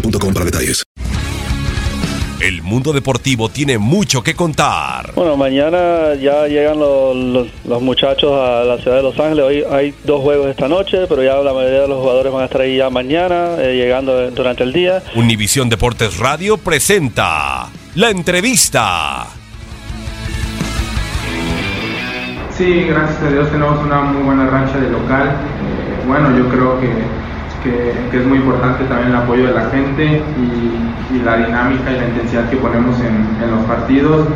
boostmobile.com para detalles. El mundo deportivo tiene mucho que contar. Bueno, mañana ya llegan los, los- los muchachos a la ciudad de Los Ángeles. Hoy hay dos juegos esta noche, pero ya la mayoría de los jugadores van a estar ahí ya mañana, eh, llegando durante el día. Univisión Deportes Radio presenta la entrevista. Sí, gracias a Dios tenemos una muy buena racha de local. Eh, bueno, yo creo que, que- que es muy importante también el apoyo de la gente y, y la dinámica y la intensidad que ponemos en, en los partidos.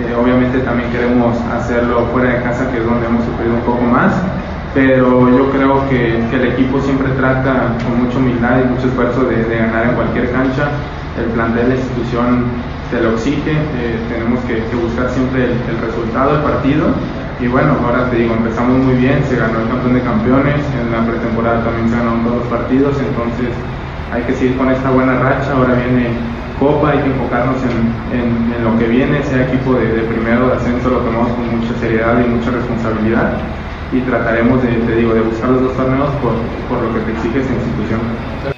Eh, obviamente también queremos hacerlo fuera de casa, que es donde hemos sufrido un poco más. Pero yo creo que, que el equipo siempre trata con mucha humildad y mucho esfuerzo de, de ganar en cualquier cancha. El plantel, la institución te lo exige, tenemos que, buscar siempre el, resultado del partido. Y bueno, ahora te digo, empezamos muy bien, se ganó el campeón de campeones, en la pretemporada también se ganaron todos los partidos, entonces hay que seguir con esta buena racha, ahora viene Copa, hay que enfocarnos en, en- lo que viene, sea equipo de, primero de ascenso lo tomamos con mucha seriedad y mucha responsabilidad y trataremos de, te digo, de buscar los dos torneos por, por lo que te exige esa institución.